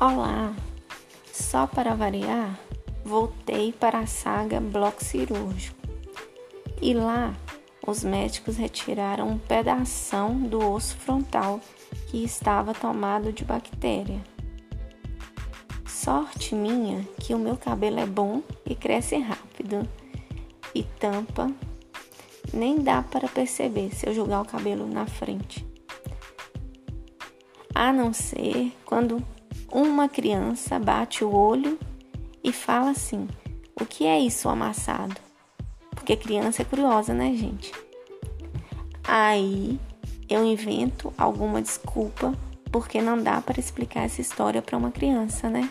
Olá! Só para variar, voltei para a saga bloco cirúrgico. E lá, os médicos retiraram um pedaço do osso frontal que estava tomado de bactéria. Sorte minha que o meu cabelo é bom e cresce rápido e tampa. Nem dá para perceber se eu jogar o cabelo na frente. A não ser quando uma criança bate o olho e fala assim: O que é isso amassado? Porque criança é curiosa, né, gente? Aí eu invento alguma desculpa porque não dá para explicar essa história para uma criança, né?